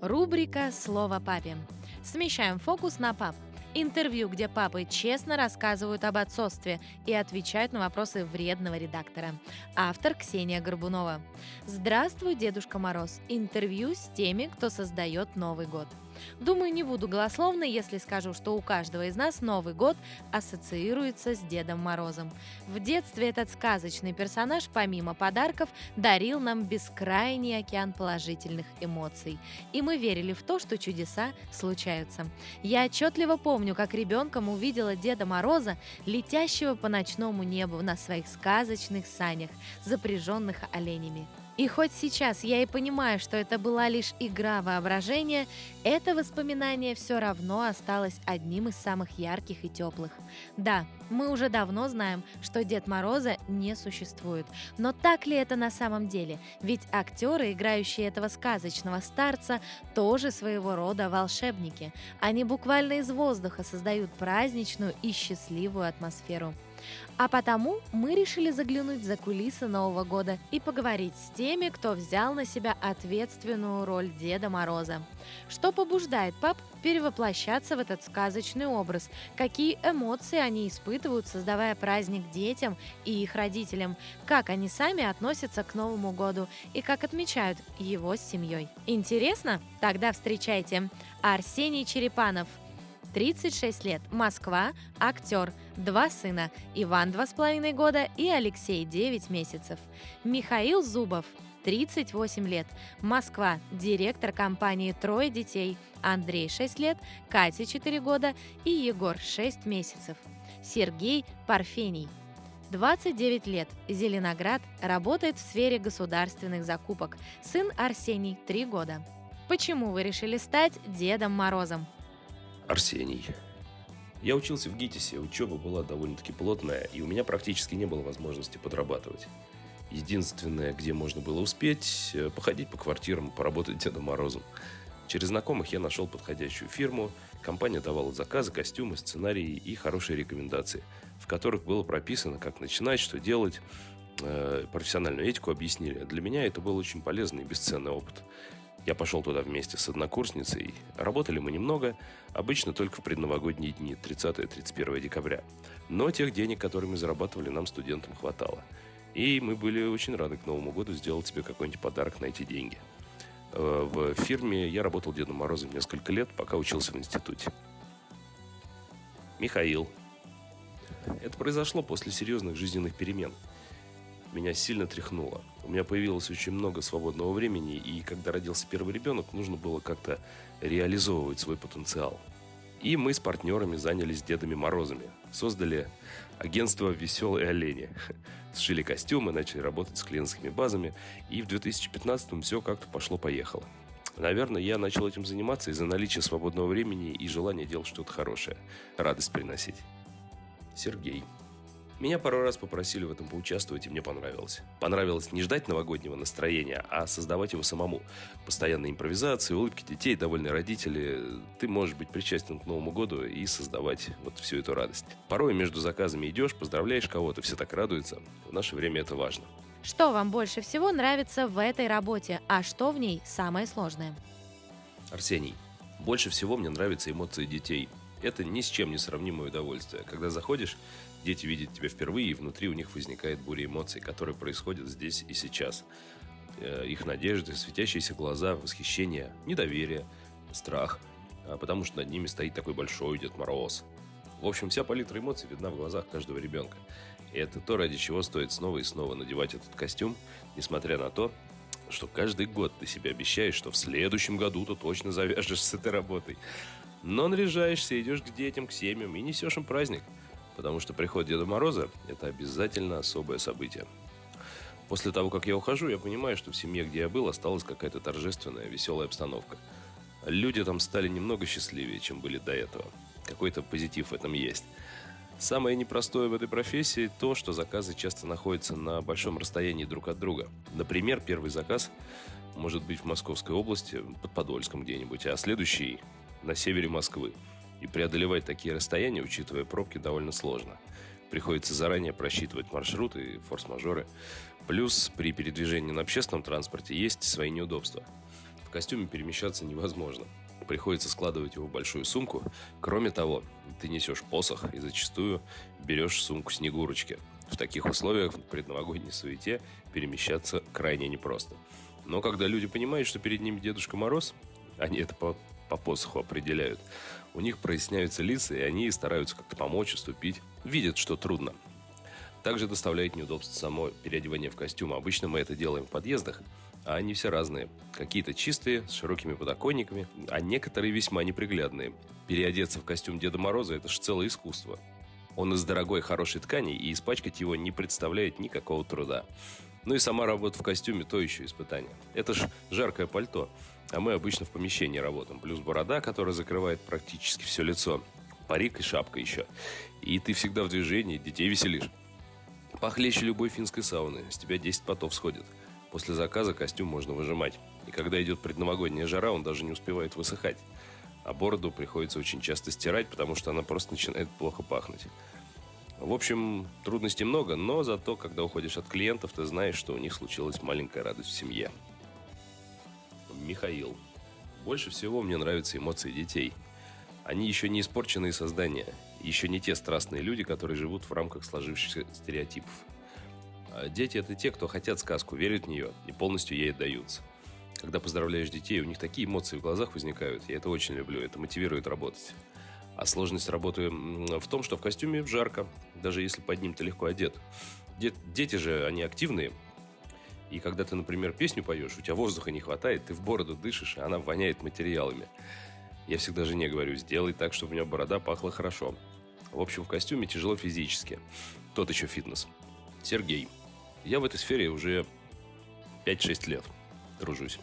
Рубрика «Слово папе». Смещаем фокус на пап. Интервью, где папы честно рассказывают об отцовстве и отвечают на вопросы вредного редактора. Автор Ксения Горбунова. Здравствуй, Дедушка Мороз. Интервью с теми, кто создает Новый год. Думаю, не буду голословной, если скажу, что у каждого из нас Новый год ассоциируется с Дедом Морозом. В детстве этот сказочный персонаж, помимо подарков, дарил нам бескрайний океан положительных эмоций. И мы верили в то, что чудеса случаются. Я отчетливо помню, как ребенком увидела Деда Мороза, летящего по ночному небу на своих сказочных санях, запряженных оленями. И хоть сейчас я и понимаю, что это была лишь игра воображения, это воспоминание все равно осталось одним из самых ярких и теплых. Да, мы уже давно знаем, что Дед Мороза не существует. Но так ли это на самом деле? Ведь актеры, играющие этого сказочного старца, тоже своего рода волшебники. Они буквально из воздуха создают праздничную и счастливую атмосферу. А потому мы решили заглянуть за кулисы Нового года и поговорить с теми, кто взял на себя ответственную роль Деда Мороза. Что побуждает пап перевоплощаться в этот сказочный образ? Какие эмоции они испытывают, создавая праздник детям и их родителям? Как они сами относятся к Новому году и как отмечают его с семьей? Интересно? Тогда встречайте Арсений Черепанов – 36 лет, Москва, актер, два сына, Иван 2,5 года и Алексей 9 месяцев. Михаил Зубов, 38 лет, Москва, директор компании «Трое детей», Андрей 6 лет, Катя 4 года и Егор 6 месяцев. Сергей Парфений, 29 лет, Зеленоград, работает в сфере государственных закупок. Сын Арсений, 3 года. Почему вы решили стать Дедом Морозом? Арсений. Я учился в ГИТИСе, учеба была довольно-таки плотная, и у меня практически не было возможности подрабатывать. Единственное, где можно было успеть, э, походить по квартирам, поработать Дедом Морозом. Через знакомых я нашел подходящую фирму, компания давала заказы, костюмы, сценарии и хорошие рекомендации, в которых было прописано, как начинать, что делать, э, профессиональную этику объяснили. Для меня это был очень полезный и бесценный опыт. Я пошел туда вместе с однокурсницей. Работали мы немного, обычно только в предновогодние дни, 30-31 декабря. Но тех денег, которые мы зарабатывали, нам, студентам, хватало. И мы были очень рады к Новому году сделать себе какой-нибудь подарок на эти деньги. Э, в фирме я работал Дедом Морозом несколько лет, пока учился в институте. Михаил. Это произошло после серьезных жизненных перемен – меня сильно тряхнуло. У меня появилось очень много свободного времени, и когда родился первый ребенок, нужно было как-то реализовывать свой потенциал. И мы с партнерами занялись Дедами Морозами. Создали агентство «Веселые олени». Сшили костюмы, начали работать с клиентскими базами. И в 2015-м все как-то пошло-поехало. Наверное, я начал этим заниматься из-за наличия свободного времени и желания делать что-то хорошее. Радость приносить. Сергей. Меня пару раз попросили в этом поучаствовать, и мне понравилось. Понравилось не ждать новогоднего настроения, а создавать его самому. Постоянные импровизации, улыбки детей, довольные родители. Ты можешь быть причастен к Новому году и создавать вот всю эту радость. Порой между заказами идешь, поздравляешь кого-то, все так радуются. В наше время это важно. Что вам больше всего нравится в этой работе, а что в ней самое сложное? Арсений, больше всего мне нравятся эмоции детей. Это ни с чем не сравнимое удовольствие. Когда заходишь, дети видят тебя впервые, и внутри у них возникает буря эмоций, которые происходят здесь и сейчас. Э, их надежды, светящиеся глаза, восхищение, недоверие, страх, а потому что над ними стоит такой большой Дед Мороз. В общем, вся палитра эмоций видна в глазах каждого ребенка. И это то, ради чего стоит снова и снова надевать этот костюм, несмотря на то, что каждый год ты себе обещаешь, что в следующем году ты точно завяжешь с этой работой. Но наряжаешься, идешь к детям, к семьям и несешь им праздник. Потому что приход Деда Мороза – это обязательно особое событие. После того, как я ухожу, я понимаю, что в семье, где я был, осталась какая-то торжественная, веселая обстановка. Люди там стали немного счастливее, чем были до этого. Какой-то позитив в этом есть. Самое непростое в этой профессии то, что заказы часто находятся на большом расстоянии друг от друга. Например, первый заказ может быть в Московской области, под Подольском где-нибудь, а следующий на севере Москвы. И преодолевать такие расстояния, учитывая пробки, довольно сложно. Приходится заранее просчитывать маршруты и форс-мажоры. Плюс при передвижении на общественном транспорте есть свои неудобства. В костюме перемещаться невозможно. Приходится складывать его в большую сумку. Кроме того, ты несешь посох и зачастую берешь сумку Снегурочки. В таких условиях в предновогодней суете перемещаться крайне непросто. Но когда люди понимают, что перед ними Дедушка Мороз, они это по, по посоху определяют, у них проясняются лица, и они стараются как-то помочь, уступить. Видят, что трудно. Также доставляет неудобство само переодевание в костюм. Обычно мы это делаем в подъездах, а они все разные. Какие-то чистые, с широкими подоконниками, а некоторые весьма неприглядные. Переодеться в костюм Деда Мороза – это же целое искусство. Он из дорогой хорошей ткани, и испачкать его не представляет никакого труда. Ну и сама работа в костюме – то еще испытание. Это ж жаркое пальто, а мы обычно в помещении работаем. Плюс борода, которая закрывает практически все лицо. Парик и шапка еще. И ты всегда в движении, детей веселишь. Похлеще любой финской сауны. С тебя 10 потов сходит. После заказа костюм можно выжимать. И когда идет предновогодняя жара, он даже не успевает высыхать. А бороду приходится очень часто стирать, потому что она просто начинает плохо пахнуть. В общем, трудностей много, но зато, когда уходишь от клиентов, ты знаешь, что у них случилась маленькая радость в семье. Михаил. Больше всего мне нравятся эмоции детей. Они еще не испорченные создания, еще не те страстные люди, которые живут в рамках сложившихся стереотипов. А дети – это те, кто хотят сказку, верят в нее и полностью ей отдаются. Когда поздравляешь детей, у них такие эмоции в глазах возникают. Я это очень люблю, это мотивирует работать. А сложность работы в том, что в костюме жарко, даже если под ним ты легко одет. Дети же, они активные. И когда ты, например, песню поешь, у тебя воздуха не хватает, ты в бороду дышишь, и она воняет материалами. Я всегда жене говорю, сделай так, чтобы у меня борода пахла хорошо. В общем, в костюме тяжело физически. Тот еще фитнес. Сергей. Я в этой сфере уже 5-6 лет тружусь.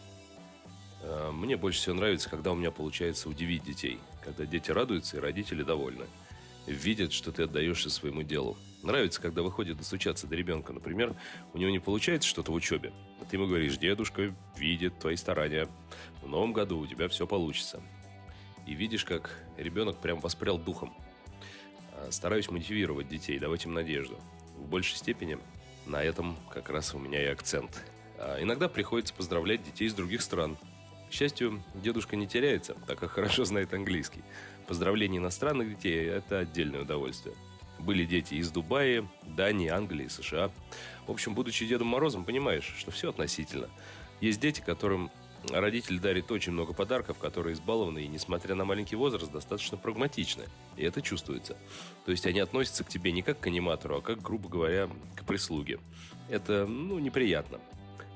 Э, мне больше всего нравится, когда у меня получается удивить детей. Когда дети радуются и родители довольны. Видят, что ты отдаешься своему делу. Нравится, когда выходит достучаться до ребенка. Например, у него не получается что-то в учебе. А ты ему говоришь, дедушка видит твои старания. В новом году у тебя все получится. И видишь, как ребенок прям воспрял духом. Э, стараюсь мотивировать детей, давать им надежду. В большей степени на этом как раз у меня и акцент. А иногда приходится поздравлять детей из других стран. К счастью, дедушка не теряется, так как хорошо знает английский. Поздравление иностранных детей – это отдельное удовольствие. Были дети из Дубая, Дании, Англии, США. В общем, будучи Дедом Морозом, понимаешь, что все относительно. Есть дети, которым Родитель дарит очень много подарков, которые избалованы и, несмотря на маленький возраст, достаточно прагматичны. И это чувствуется. То есть они относятся к тебе не как к аниматору, а как, грубо говоря, к прислуге. Это, ну, неприятно.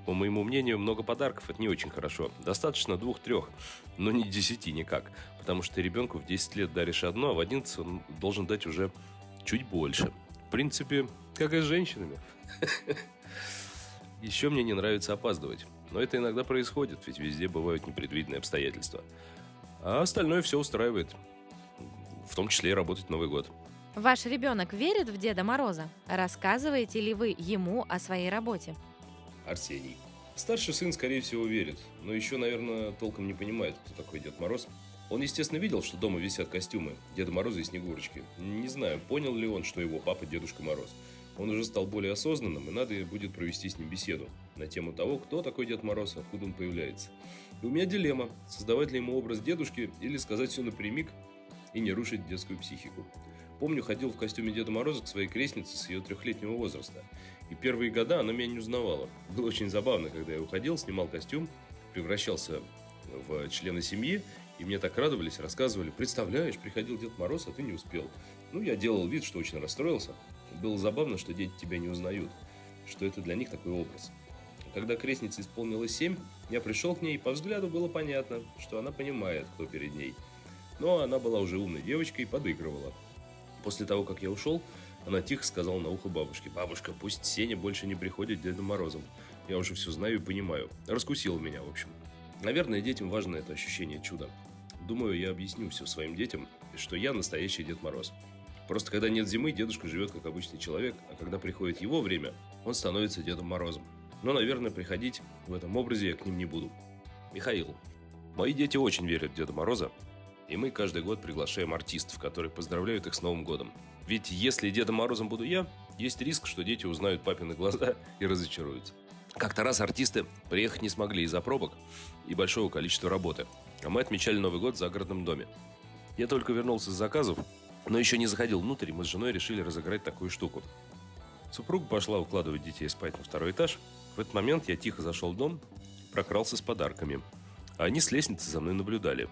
По моему мнению, много подарков – это не очень хорошо. Достаточно двух-трех, но не десяти никак. Потому что ребенку в 10 лет даришь одно, а в 11 он должен дать уже чуть больше. В принципе, как и с женщинами. Еще мне не нравится опаздывать. Но это иногда происходит, ведь везде бывают непредвиденные обстоятельства. А остальное все устраивает. В том числе и работать Новый год. Ваш ребенок верит в Деда Мороза? Рассказываете ли вы ему о своей работе? Арсений. Старший сын, скорее всего, верит, но еще, наверное, толком не понимает, кто такой Дед Мороз. Он, естественно, видел, что дома висят костюмы Деда Мороза и Снегурочки. Не знаю, понял ли он, что его папа Дедушка Мороз. Он уже стал более осознанным, и надо будет провести с ним беседу на тему того, кто такой Дед Мороз, откуда он появляется. И у меня дилемма, создавать ли ему образ дедушки или сказать все напрямик и не рушить детскую психику. Помню, ходил в костюме Деда Мороза к своей крестнице с ее трехлетнего возраста. И первые года она меня не узнавала. Было очень забавно, когда я уходил, снимал костюм, превращался в члена семьи, и мне так радовались, рассказывали, представляешь, приходил Дед Мороз, а ты не успел. Ну, я делал вид, что очень расстроился, было забавно, что дети тебя не узнают, что это для них такой образ. Когда крестнице исполнилось семь, я пришел к ней, по взгляду было понятно, что она понимает, кто перед ней. Но она была уже умной девочкой и подыгрывала. После того, как я ушел, она тихо сказала на ухо бабушке. «Бабушка, пусть Сеня больше не приходит Дедом Морозом. Я уже все знаю и понимаю». Раскусила меня, в общем. Наверное, детям важно это ощущение чуда. Думаю, я объясню все своим детям, что я настоящий Дед Мороз. Просто когда нет зимы, дедушка живет как обычный человек, а когда приходит его время, он становится Дедом Морозом. Но, наверное, приходить в этом образе я к ним не буду. Михаил. Мои дети очень верят в Деда Мороза, и мы каждый год приглашаем артистов, которые поздравляют их с Новым годом. Ведь если Дедом Морозом буду я, есть риск, что дети узнают папины глаза и разочаруются. Как-то раз артисты приехать не смогли из-за пробок и большого количества работы. А мы отмечали Новый год в загородном доме. Я только вернулся с заказов, но еще не заходил внутрь, и мы с женой решили разыграть такую штуку. Супруга пошла укладывать детей спать на второй этаж. В этот момент я тихо зашел в дом, прокрался с подарками. А они с лестницы за мной наблюдали.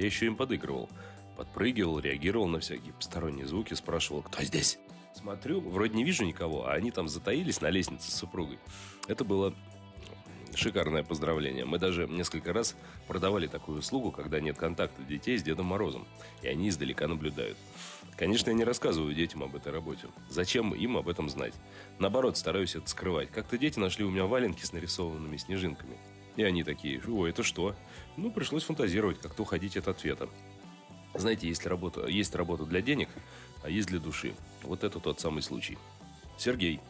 Я еще им подыгрывал. Подпрыгивал, реагировал на всякие посторонние звуки, спрашивал, кто здесь? Смотрю, вроде не вижу никого, а они там затаились на лестнице с супругой. Это было шикарное поздравление. Мы даже несколько раз продавали такую услугу, когда нет контакта детей с Дедом Морозом, и они издалека наблюдают. Конечно, я не рассказываю детям об этой работе. Зачем им об этом знать? Наоборот, стараюсь это скрывать. Как-то дети нашли у меня валенки с нарисованными снежинками. И они такие, о, это что? Ну, пришлось фантазировать, как-то уходить от ответа. Знаете, есть работа, есть работа для денег, а есть для души. Вот это тот самый случай. Сергей.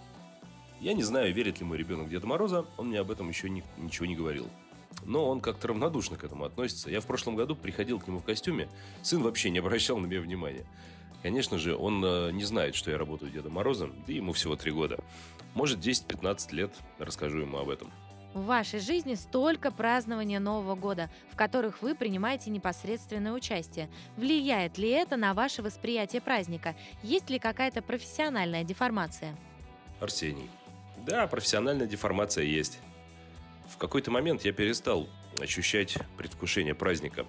Я не знаю, верит ли мой ребенок Деда Мороза, он мне об этом еще ни, ничего не говорил. Но он как-то равнодушно к этому относится. Я в прошлом году приходил к нему в костюме, сын вообще не обращал на меня внимания. Конечно же, он э, не знает, что я работаю Дедом Морозом, да ему всего три года. Может, 10-15 лет расскажу ему об этом. В вашей жизни столько празднования Нового года, в которых вы принимаете непосредственное участие. Влияет ли это на ваше восприятие праздника? Есть ли какая-то профессиональная деформация? Арсений. Да, профессиональная деформация есть. В какой-то момент я перестал ощущать предвкушение праздника.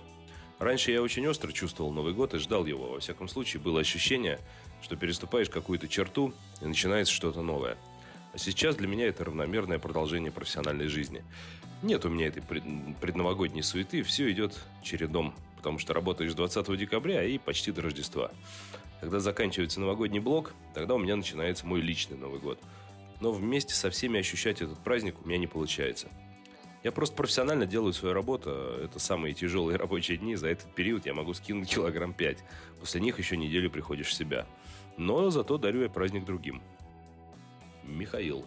Раньше я очень остро чувствовал Новый год и ждал его. Во всяком случае, было ощущение, что переступаешь какую-то черту и начинается что-то новое – а сейчас для меня это равномерное продолжение профессиональной жизни. Нет у меня этой предновогодней суеты, все идет чередом, потому что работаешь 20 декабря и почти до Рождества. Когда заканчивается новогодний блок, тогда у меня начинается мой личный Новый год. Но вместе со всеми ощущать этот праздник у меня не получается. Я просто профессионально делаю свою работу. Это самые тяжелые рабочие дни. За этот период я могу скинуть килограмм 5. После них еще неделю приходишь в себя. Но зато дарю я праздник другим. Михаил.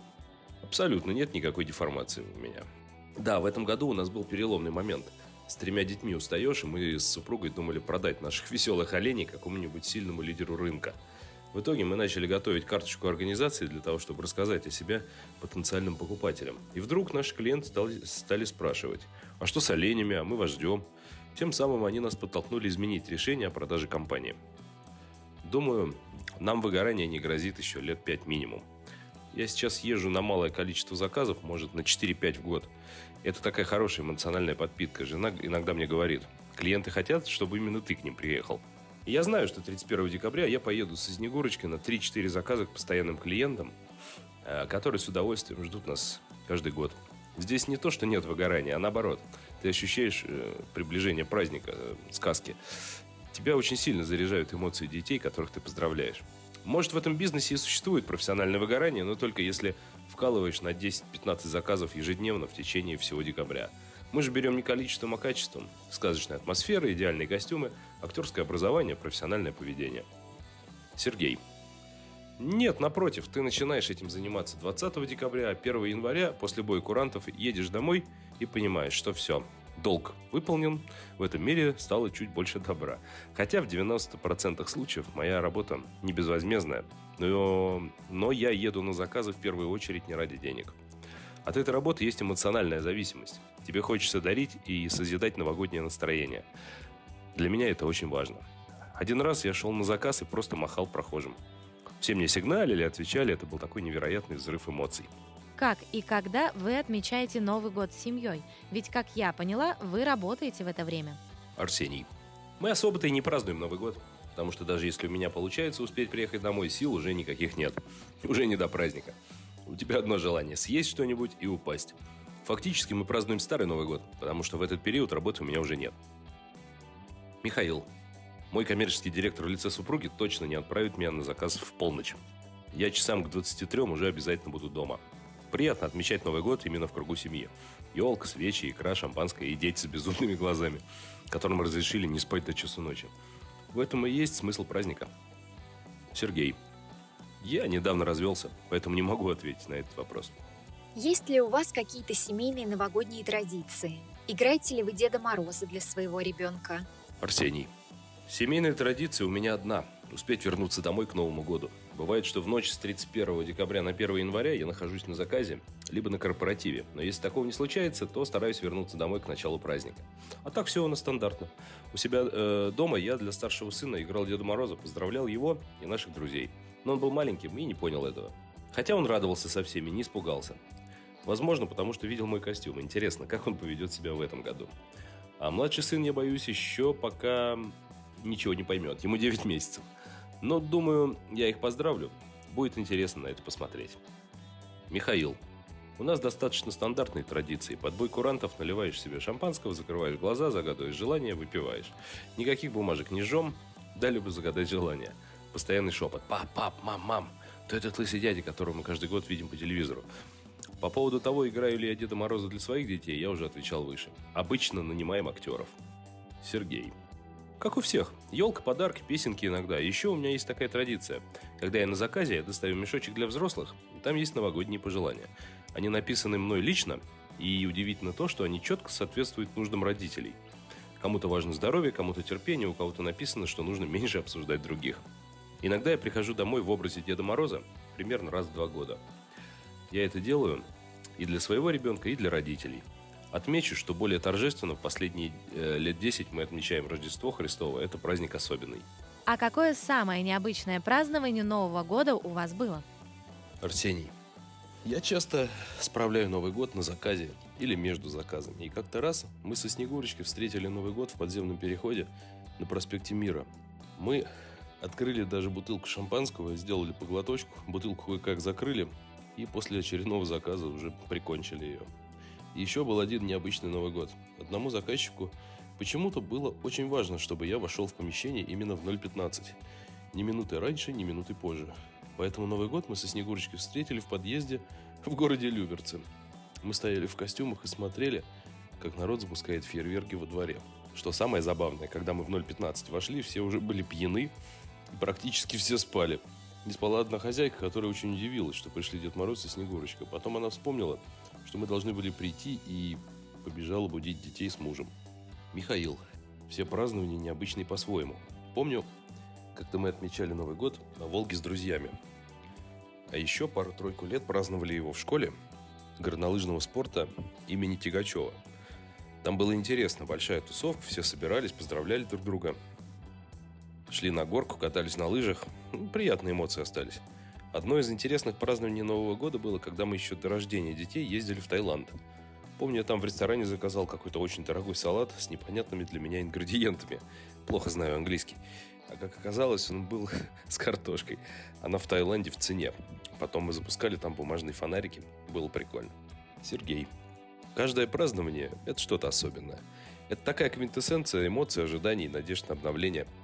Абсолютно нет никакой деформации у меня. Да, в этом году у нас был переломный момент. С тремя детьми устаешь, и мы с супругой думали продать наших веселых оленей какому-нибудь сильному лидеру рынка. В итоге мы начали готовить карточку организации для того, чтобы рассказать о себе потенциальным покупателям. И вдруг наши клиенты стали, стали спрашивать, а что с оленями, а мы вас ждем. Тем самым они нас подтолкнули изменить решение о продаже компании. Думаю, нам выгорание не грозит еще лет пять минимум. Я сейчас езжу на малое количество заказов, может, на 4-5 в год. Это такая хорошая эмоциональная подпитка. Жена иногда мне говорит, клиенты хотят, чтобы именно ты к ним приехал. Я знаю, что 31 декабря я поеду со Снегурочкой на 3-4 заказа к постоянным клиентам, э, которые с удовольствием ждут нас каждый год. Здесь не то, что нет выгорания, а наоборот. Ты ощущаешь э, приближение праздника, э, сказки. Тебя очень сильно заряжают эмоции детей, которых ты поздравляешь. Может, в этом бизнесе и существует профессиональное выгорание, но только если вкалываешь на 10-15 заказов ежедневно в течение всего декабря. Мы же берем не количеством, а качеством. Сказочная атмосфера, идеальные костюмы, актерское образование, профессиональное поведение. Сергей. Нет, напротив, ты начинаешь этим заниматься 20 декабря, 1 января, после боя курантов едешь домой и понимаешь, что все, долг выполнен, в этом мире стало чуть больше добра. Хотя в 90% случаев моя работа не безвозмездная, но, но я еду на заказы в первую очередь не ради денег. От этой работы есть эмоциональная зависимость. Тебе хочется дарить и созидать новогоднее настроение. Для меня это очень важно. Один раз я шел на заказ и просто махал прохожим. Все мне сигналили, отвечали, это был такой невероятный взрыв эмоций. Как и когда вы отмечаете Новый год с семьей? Ведь, как я поняла, вы работаете в это время. Арсений. Мы особо-то и не празднуем Новый год. Потому что даже если у меня получается успеть приехать домой, сил уже никаких нет. Уже не до праздника. У тебя одно желание – съесть что-нибудь и упасть. Фактически мы празднуем старый Новый год, потому что в этот период работы у меня уже нет. Михаил. Мой коммерческий директор в лице супруги точно не отправит меня на заказ в полночь. Я часам к 23 уже обязательно буду дома. Приятно отмечать Новый год именно в кругу семьи. Елка, свечи, икра, шампанское и дети с безумными глазами, которым разрешили не спать до часу ночи. В этом и есть смысл праздника. Сергей. Я недавно развелся, поэтому не могу ответить на этот вопрос. Есть ли у вас какие-то семейные новогодние традиции? Играете ли вы Деда Мороза для своего ребенка? Арсений. Семейная традиция у меня одна – успеть вернуться домой к Новому году. Бывает, что в ночь с 31 декабря на 1 января я нахожусь на заказе, либо на корпоративе. Но если такого не случается, то стараюсь вернуться домой к началу праздника. А так все у нас стандартно. У себя э, дома я для старшего сына играл Деда Мороза, поздравлял его и наших друзей. Но он был маленьким и не понял этого. Хотя он радовался со всеми, не испугался. Возможно, потому что видел мой костюм. Интересно, как он поведет себя в этом году. А младший сын, я боюсь, еще пока ничего не поймет. Ему 9 месяцев. Но, думаю, я их поздравлю. Будет интересно на это посмотреть. Михаил. У нас достаточно стандартные традиции. Под бой курантов наливаешь себе шампанского, закрываешь глаза, загадываешь желание, выпиваешь. Никаких бумажек не жжем, дали бы загадать желание. Постоянный шепот. Пап, пап, мам, мам. То этот лысый дядя, которого мы каждый год видим по телевизору. По поводу того, играю ли я Деда Мороза для своих детей, я уже отвечал выше. Обычно нанимаем актеров. Сергей. Как у всех. Елка, подарки, песенки иногда. Еще у меня есть такая традиция. Когда я на заказе, я достаю мешочек для взрослых, и там есть новогодние пожелания. Они написаны мной лично, и удивительно то, что они четко соответствуют нуждам родителей. Кому-то важно здоровье, кому-то терпение, у кого-то написано, что нужно меньше обсуждать других. Иногда я прихожу домой в образе Деда Мороза примерно раз в два года. Я это делаю и для своего ребенка, и для родителей – Отмечу, что более торжественно в последние э, лет 10 мы отмечаем Рождество Христово. Это праздник особенный. А какое самое необычное празднование Нового года у вас было? Арсений. Я часто справляю Новый год на заказе или между заказами. И как-то раз мы со Снегурочкой встретили Новый год в подземном переходе на проспекте Мира. Мы открыли даже бутылку шампанского, сделали поглоточку, бутылку кое-как закрыли и после очередного заказа уже прикончили ее. Еще был один необычный Новый год. Одному заказчику почему-то было очень важно, чтобы я вошел в помещение именно в 0.15. Ни минуты раньше, ни минуты позже. Поэтому Новый год мы со Снегурочкой встретили в подъезде в городе Люберцы. Мы стояли в костюмах и смотрели, как народ запускает фейерверки во дворе. Что самое забавное, когда мы в 0.15 вошли, все уже были пьяны, и практически все спали. Не спала одна хозяйка, которая очень удивилась, что пришли Дед Мороз и Снегурочка. Потом она вспомнила, что мы должны были прийти и побежала будить детей с мужем. Михаил. Все празднования необычные по-своему. Помню, как-то мы отмечали Новый год на Волге с друзьями. А еще пару-тройку лет праздновали его в школе горнолыжного спорта имени Тигачева. Там было интересно, большая тусовка, все собирались, поздравляли друг друга. Шли на горку, катались на лыжах. Ну, приятные эмоции остались. Одно из интересных празднований Нового года было, когда мы еще до рождения детей ездили в Таиланд. Помню, я там в ресторане заказал какой-то очень дорогой салат с непонятными для меня ингредиентами. Плохо знаю английский. А как оказалось, он был с картошкой. Она в Таиланде в цене. Потом мы запускали там бумажные фонарики. Было прикольно. Сергей. Каждое празднование – это что-то особенное. Это такая квинтэссенция эмоций, ожиданий, надежд на обновление –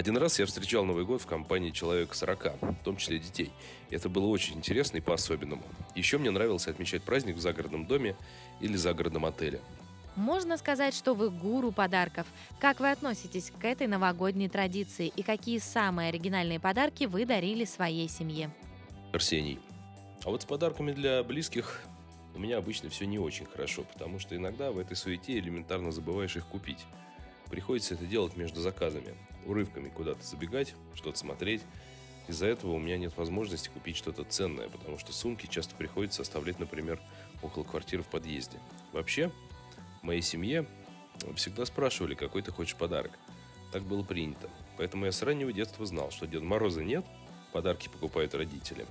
один раз я встречал Новый год в компании человека 40, в том числе детей. Это было очень интересно и по-особенному. Еще мне нравилось отмечать праздник в загородном доме или загородном отеле. Можно сказать, что вы гуру подарков. Как вы относитесь к этой новогодней традиции и какие самые оригинальные подарки вы дарили своей семье? Арсений. А вот с подарками для близких у меня обычно все не очень хорошо, потому что иногда в этой суете элементарно забываешь их купить. Приходится это делать между заказами, урывками куда-то забегать, что-то смотреть. Из-за этого у меня нет возможности купить что-то ценное, потому что сумки часто приходится оставлять, например, около квартиры в подъезде. Вообще, в моей семье всегда спрашивали, какой ты хочешь подарок. Так было принято. Поэтому я с раннего детства знал, что Деда Мороза нет, подарки покупают родители.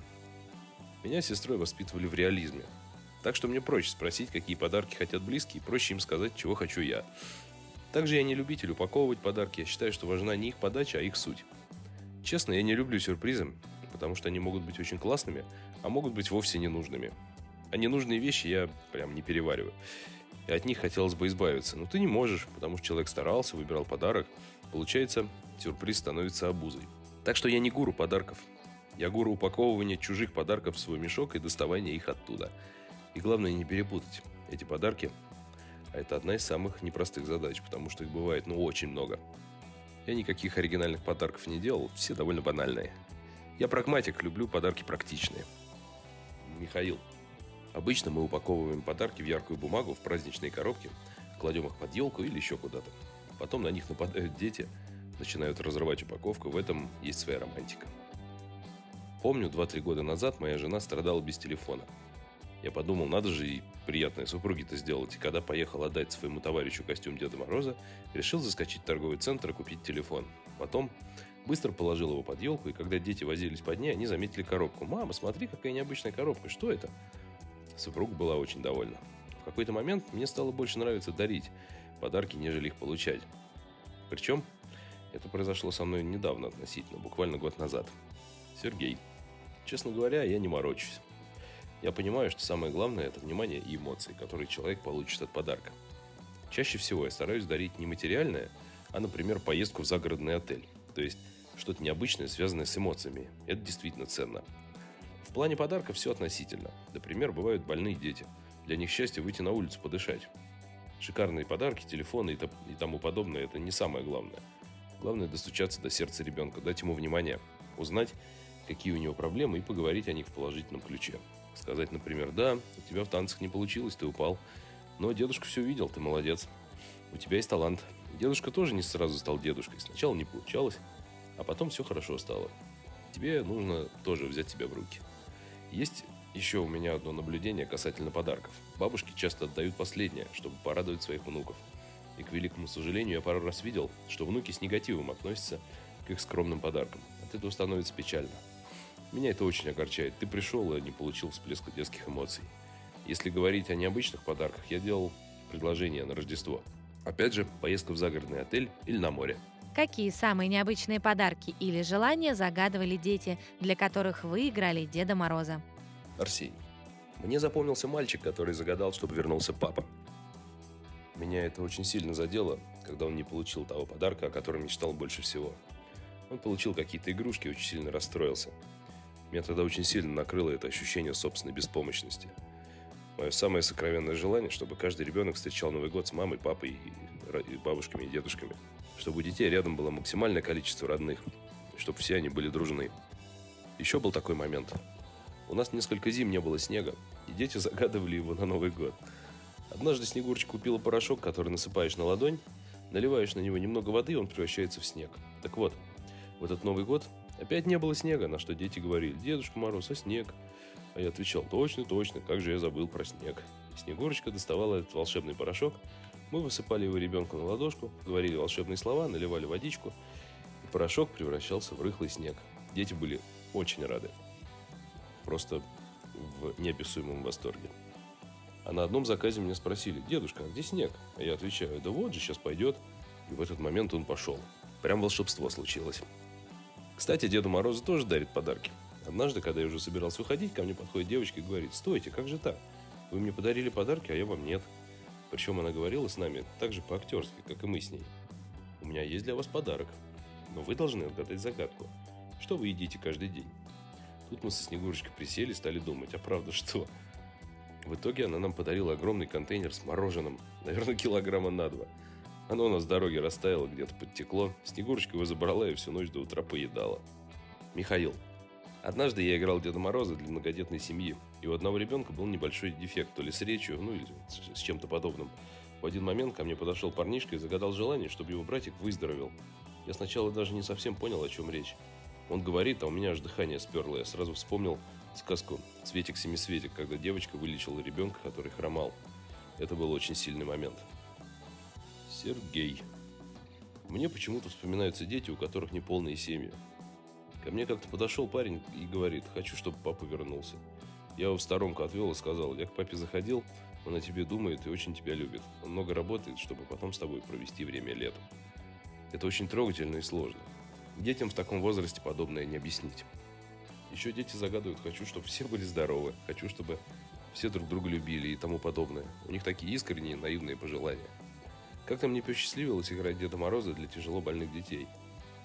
Меня с сестрой воспитывали в реализме. Так что мне проще спросить, какие подарки хотят близкие, проще им сказать, чего хочу я. Также я не любитель упаковывать подарки. Я считаю, что важна не их подача, а их суть. Честно, я не люблю сюрпризы, потому что они могут быть очень классными, а могут быть вовсе ненужными. А ненужные вещи я прям не перевариваю. И от них хотелось бы избавиться. Но ты не можешь, потому что человек старался, выбирал подарок. Получается, сюрприз становится обузой. Так что я не гуру подарков. Я гуру упаковывания чужих подарков в свой мешок и доставания их оттуда. И главное не перепутать. Эти подарки а это одна из самых непростых задач, потому что их бывает, ну, очень много. Я никаких оригинальных подарков не делал, все довольно банальные. Я прагматик, люблю подарки практичные. Михаил. Обычно мы упаковываем подарки в яркую бумагу, в праздничные коробки, кладем их под елку или еще куда-то. Потом на них нападают дети, начинают разрывать упаковку, в этом есть своя романтика. Помню, 2-3 года назад моя жена страдала без телефона. Я подумал, надо же и приятное супруге-то сделать. И когда поехал отдать своему товарищу костюм Деда Мороза, решил заскочить в торговый центр и купить телефон. Потом быстро положил его под елку, и когда дети возились под ней, они заметили коробку. «Мама, смотри, какая необычная коробка, что это?» Супруга была очень довольна. В какой-то момент мне стало больше нравиться дарить подарки, нежели их получать. Причем это произошло со мной недавно относительно, буквально год назад. Сергей. Честно говоря, я не морочусь. Я понимаю, что самое главное – это внимание и эмоции, которые человек получит от подарка. Чаще всего я стараюсь дарить не материальное, а, например, поездку в загородный отель. То есть что-то необычное, связанное с эмоциями. Это действительно ценно. В плане подарка все относительно. Например, бывают больные дети. Для них счастье выйти на улицу подышать. Шикарные подарки, телефоны и тому подобное – это не самое главное. Главное – достучаться до сердца ребенка, дать ему внимание, узнать, какие у него проблемы и поговорить о них в положительном ключе. Сказать, например, да, у тебя в танцах не получилось, ты упал. Но дедушка все видел, ты молодец. У тебя есть талант. Дедушка тоже не сразу стал дедушкой. Сначала не получалось, а потом все хорошо стало. Тебе нужно тоже взять себя в руки. Есть еще у меня одно наблюдение касательно подарков. Бабушки часто отдают последнее, чтобы порадовать своих внуков. И, к великому сожалению, я пару раз видел, что внуки с негативом относятся к их скромным подаркам. От этого становится печально. Меня это очень огорчает. Ты пришел и не получил всплеска детских эмоций. Если говорить о необычных подарках, я делал предложение на Рождество. Опять же, поездка в загородный отель или на море. Какие самые необычные подарки или желания загадывали дети, для которых вы играли Деда Мороза? Арсений. Мне запомнился мальчик, который загадал, чтобы вернулся папа. Меня это очень сильно задело, когда он не получил того подарка, о котором мечтал больше всего. Он получил какие-то игрушки и очень сильно расстроился. Меня тогда очень сильно накрыло это ощущение собственной беспомощности. Мое самое сокровенное желание, чтобы каждый ребенок встречал Новый год с мамой, папой, и бабушками и дедушками. Чтобы у детей рядом было максимальное количество родных. Чтобы все они были дружны. Еще был такой момент. У нас несколько зим не было снега, и дети загадывали его на Новый год. Однажды Снегурочка купила порошок, который насыпаешь на ладонь, наливаешь на него немного воды, и он превращается в снег. Так вот, в этот Новый год Опять не было снега, на что дети говорили, «Дедушка Мороз, а снег?» А я отвечал, «Точно, точно, как же я забыл про снег». Снегурочка доставала этот волшебный порошок, мы высыпали его ребенку на ладошку, говорили волшебные слова, наливали водичку, и порошок превращался в рыхлый снег. Дети были очень рады. Просто в неописуемом восторге. А на одном заказе меня спросили, «Дедушка, а где снег?» А я отвечаю, «Да вот же, сейчас пойдет». И в этот момент он пошел. Прям волшебство случилось. Кстати, Деду Морозу тоже дарит подарки. Однажды, когда я уже собирался уходить, ко мне подходит девочка и говорит, «Стойте, как же так? Вы мне подарили подарки, а я вам нет». Причем она говорила с нами так же по-актерски, как и мы с ней. «У меня есть для вас подарок, но вы должны отгадать загадку. Что вы едите каждый день?» Тут мы со Снегурочкой присели и стали думать, а правда что? В итоге она нам подарила огромный контейнер с мороженым, наверное, килограмма на два – оно на дороге растаяло, где-то подтекло. Снегурочка его забрала и всю ночь до утра поедала. Михаил. Однажды я играл Деда Мороза для многодетной семьи. И у одного ребенка был небольшой дефект, то ли с речью, ну или с чем-то подобным. В один момент ко мне подошел парнишка и загадал желание, чтобы его братик выздоровел. Я сначала даже не совсем понял, о чем речь. Он говорит, а у меня аж дыхание сперло. Я сразу вспомнил сказку «Светик-семисветик», когда девочка вылечила ребенка, который хромал. Это был очень сильный момент. Сергей. Мне почему-то вспоминаются дети, у которых неполные семьи. Ко мне как-то подошел парень и говорит, хочу, чтобы папа вернулся. Я его в сторонку отвел и сказал, я к папе заходил, он о тебе думает и очень тебя любит. Он много работает, чтобы потом с тобой провести время летом. Это очень трогательно и сложно. Детям в таком возрасте подобное не объяснить. Еще дети загадывают, хочу, чтобы все были здоровы, хочу, чтобы все друг друга любили и тому подобное. У них такие искренние, наивные пожелания. Как-то мне посчастливилось играть Деда Мороза для тяжело больных детей.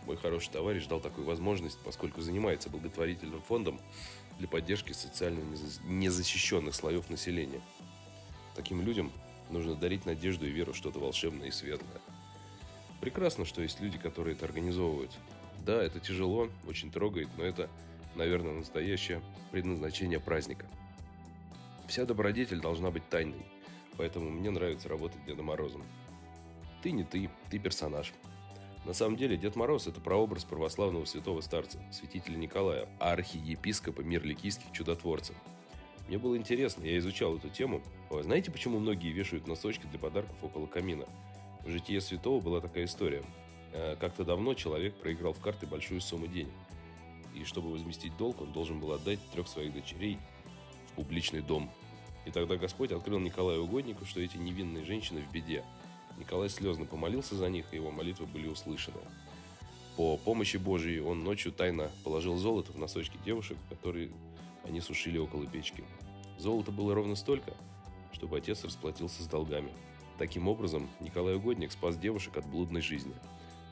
Мой хороший товарищ дал такую возможность, поскольку занимается благотворительным фондом для поддержки социально незащищенных слоев населения. Таким людям нужно дарить надежду и веру в что-то волшебное и светлое. Прекрасно, что есть люди, которые это организовывают. Да, это тяжело, очень трогает, но это, наверное, настоящее предназначение праздника. Вся добродетель должна быть тайной, поэтому мне нравится работать Дедом Морозом. Ты не ты, ты персонаж. На самом деле Дед Мороз – это прообраз православного святого старца, святителя Николая, архиепископа мирликийских чудотворцев. Мне было интересно, я изучал эту тему. Знаете, почему многие вешают носочки для подарков около камина? В житии святого была такая история. Э, как-то давно человек проиграл в карты большую сумму денег. И чтобы возместить долг, он должен был отдать трех своих дочерей в публичный дом. И тогда Господь открыл Николаю угоднику, что эти невинные женщины в беде. Николай слезно помолился за них, и его молитвы были услышаны. По помощи Божией он ночью тайно положил золото в носочки девушек, которые они сушили около печки. Золота было ровно столько, чтобы отец расплатился с долгами. Таким образом, Николай Угодник спас девушек от блудной жизни.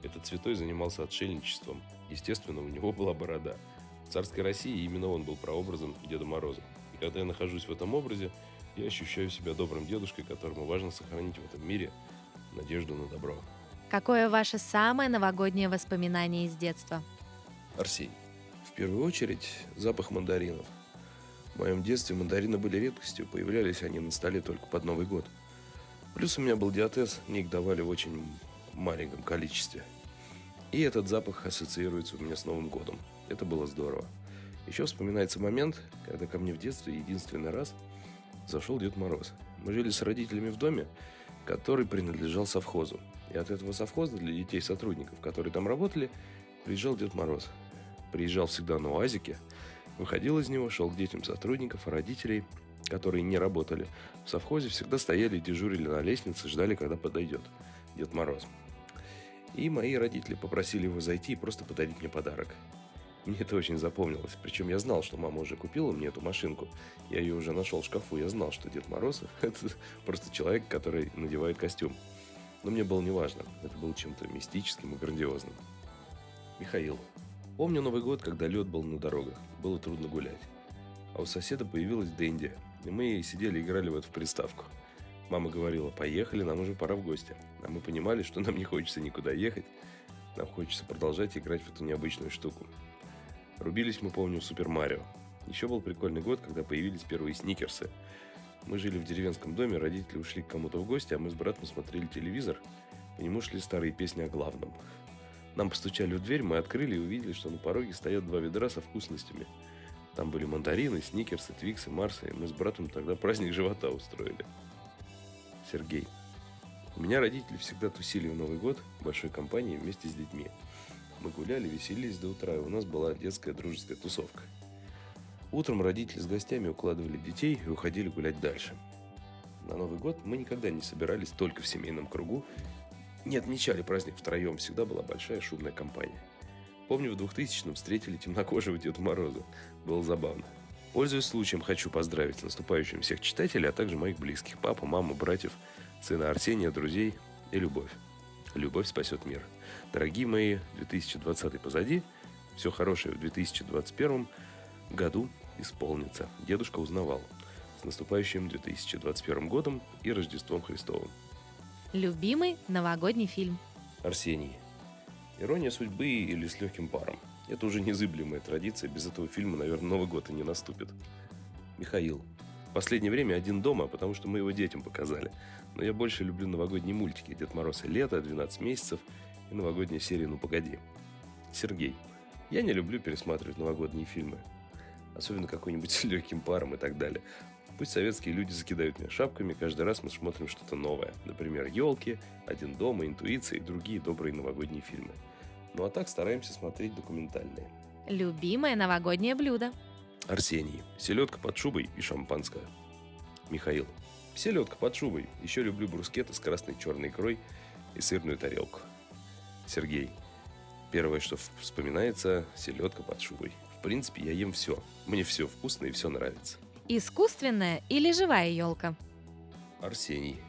Этот святой занимался отшельничеством. Естественно, у него была борода. В царской России именно он был прообразом Деда Мороза. И когда я нахожусь в этом образе, я ощущаю себя добрым дедушкой, которому важно сохранить в этом мире надежду на добро. Какое ваше самое новогоднее воспоминание из детства? Арсений. В первую очередь, запах мандаринов. В моем детстве мандарины были редкостью, появлялись они на столе только под Новый год. Плюс у меня был диатез, мне их давали в очень маленьком количестве. И этот запах ассоциируется у меня с Новым годом. Это было здорово. Еще вспоминается момент, когда ко мне в детстве единственный раз зашел Дед Мороз. Мы жили с родителями в доме, который принадлежал совхозу. И от этого совхоза для детей сотрудников, которые там работали, приезжал Дед Мороз. Приезжал всегда на УАЗике, выходил из него, шел к детям сотрудников, родителей, которые не работали в совхозе, всегда стояли и дежурили на лестнице, ждали, когда подойдет Дед Мороз. И мои родители попросили его зайти и просто подарить мне подарок. Мне это очень запомнилось. Причем я знал, что мама уже купила мне эту машинку. Я ее уже нашел в шкафу. Я знал, что Дед Мороз – это просто человек, который надевает костюм. Но мне было неважно. Это было чем-то мистическим и грандиозным. Михаил. Помню Новый год, когда лед был на дорогах. Было трудно гулять. А у соседа появилась Дэнди. И мы сидели и играли в эту приставку. Мама говорила, поехали, нам уже пора в гости. А мы понимали, что нам не хочется никуда ехать. Нам хочется продолжать играть в эту необычную штуку. Рубились мы, помню, в Супер Марио. Еще был прикольный год, когда появились первые сникерсы. Мы жили в деревенском доме, родители ушли к кому-то в гости, а мы с братом смотрели телевизор. По нему шли старые песни о главном. Нам постучали в дверь, мы открыли и увидели, что на пороге стоят два ведра со вкусностями. Там были мандарины, сникерсы, твиксы, марсы, и мы с братом тогда праздник живота устроили. Сергей. У меня родители всегда тусили в Новый год в большой компании вместе с детьми. Мы гуляли, веселились до утра, и у нас была детская дружеская тусовка. Утром родители с гостями укладывали детей и уходили гулять дальше. На Новый год мы никогда не собирались только в семейном кругу, не отмечали праздник втроем, всегда была большая шумная компания. Помню, в 2000-м встретили темнокожего Деда Мороза. Было забавно. Пользуясь случаем, хочу поздравить с наступающим всех читателей, а также моих близких, папу, маму, братьев, сына Арсения, друзей и любовь. Любовь спасет мир. Дорогие мои, 2020 позади, все хорошее в 2021 году исполнится. Дедушка узнавал. С наступающим 2021 годом и Рождеством Христовым. Любимый новогодний фильм. Арсений. Ирония судьбы или с легким паром. Это уже незыблемая традиция. Без этого фильма, наверное, Новый год и не наступит. Михаил. В последнее время один дома, потому что мы его детям показали. Но я больше люблю новогодние мультики. Дед Мороз и лето, 12 месяцев и новогодняя серия «Ну погоди». Сергей. Я не люблю пересматривать новогодние фильмы. Особенно какой-нибудь с легким паром и так далее. Пусть советские люди закидают меня шапками, каждый раз мы смотрим что-то новое. Например, «Елки», «Один дома», «Интуиция» и другие добрые новогодние фильмы. Ну а так стараемся смотреть документальные. Любимое новогоднее блюдо. Арсений. Селедка под шубой и шампанское. Михаил. Селедка под шубой. Еще люблю брускеты с красной черной икрой и сырную тарелку. Сергей. Первое, что вспоминается, селедка под шубой. В принципе, я ем все. Мне все вкусно и все нравится. Искусственная или живая елка? Арсений.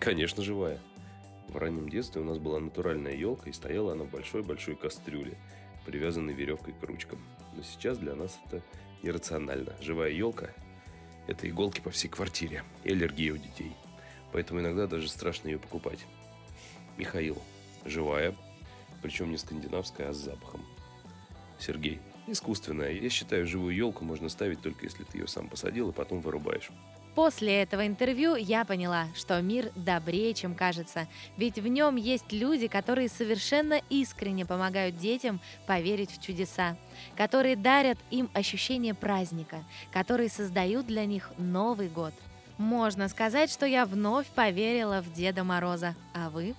Конечно, живая. В раннем детстве у нас была натуральная елка, и стояла она в большой-большой кастрюле, привязанной веревкой к ручкам. Но сейчас для нас это иррационально. Живая елка – это иголки по всей квартире и аллергия у детей. Поэтому иногда даже страшно ее покупать. Михаил. Живая, причем не скандинавская, а с запахом. Сергей. Искусственная. Я считаю, живую елку можно ставить только если ты ее сам посадил и потом вырубаешь. После этого интервью я поняла, что мир добрее, чем кажется, ведь в нем есть люди, которые совершенно искренне помогают детям поверить в чудеса, которые дарят им ощущение праздника, которые создают для них Новый год. Можно сказать, что я вновь поверила в Деда Мороза, а вы?